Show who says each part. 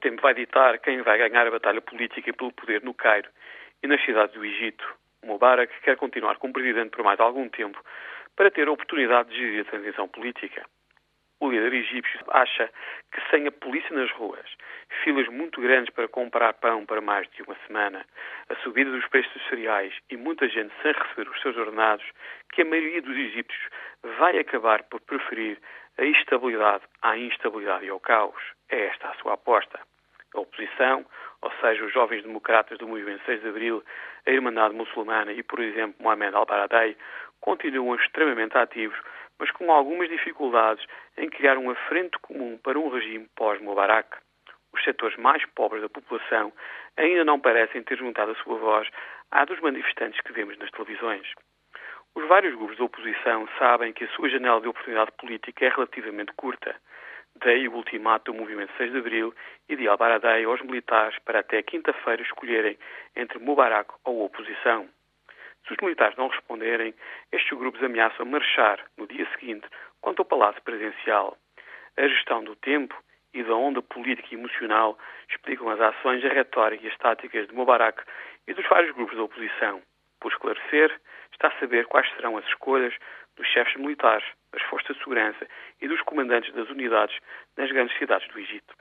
Speaker 1: tempo vai ditar quem vai ganhar a batalha política pelo poder no Cairo e nas cidades do Egito. Mubarak quer continuar como presidente por mais algum tempo para ter a oportunidade de gerir a transição política. O líder egípcio acha que sem a polícia nas ruas, filas muito grandes para comprar pão para mais de uma semana, a subida dos preços dos cereais e muita gente sem receber os seus ordenados, que a maioria dos egípcios vai acabar por preferir a estabilidade à instabilidade e ao caos. É esta a sua aposta. A oposição, ou seja, os jovens democratas do movimento 6 de Abril, a Irmandade Muçulmana e, por exemplo, Mohamed Al-Baradei, continuam extremamente ativos mas com algumas dificuldades em criar uma frente comum para um regime pós-Mubarak. Os setores mais pobres da população ainda não parecem ter juntado a sua voz à dos manifestantes que vemos nas televisões. Os vários grupos da oposição sabem que a sua janela de oportunidade política é relativamente curta. Daí o ultimato do Movimento 6 de Abril e de Al-Baradei aos militares para até quinta-feira escolherem entre Mubarak ou oposição. Se os militares não responderem, estes grupos ameaçam marchar no dia seguinte contra o Palácio Presidencial. A gestão do tempo e da onda política e emocional explicam as ações, a retórica e as táticas de Mubarak e dos vários grupos da oposição. Por esclarecer, está a saber quais serão as escolhas dos chefes militares, das forças de segurança e dos comandantes das unidades nas grandes cidades do Egito.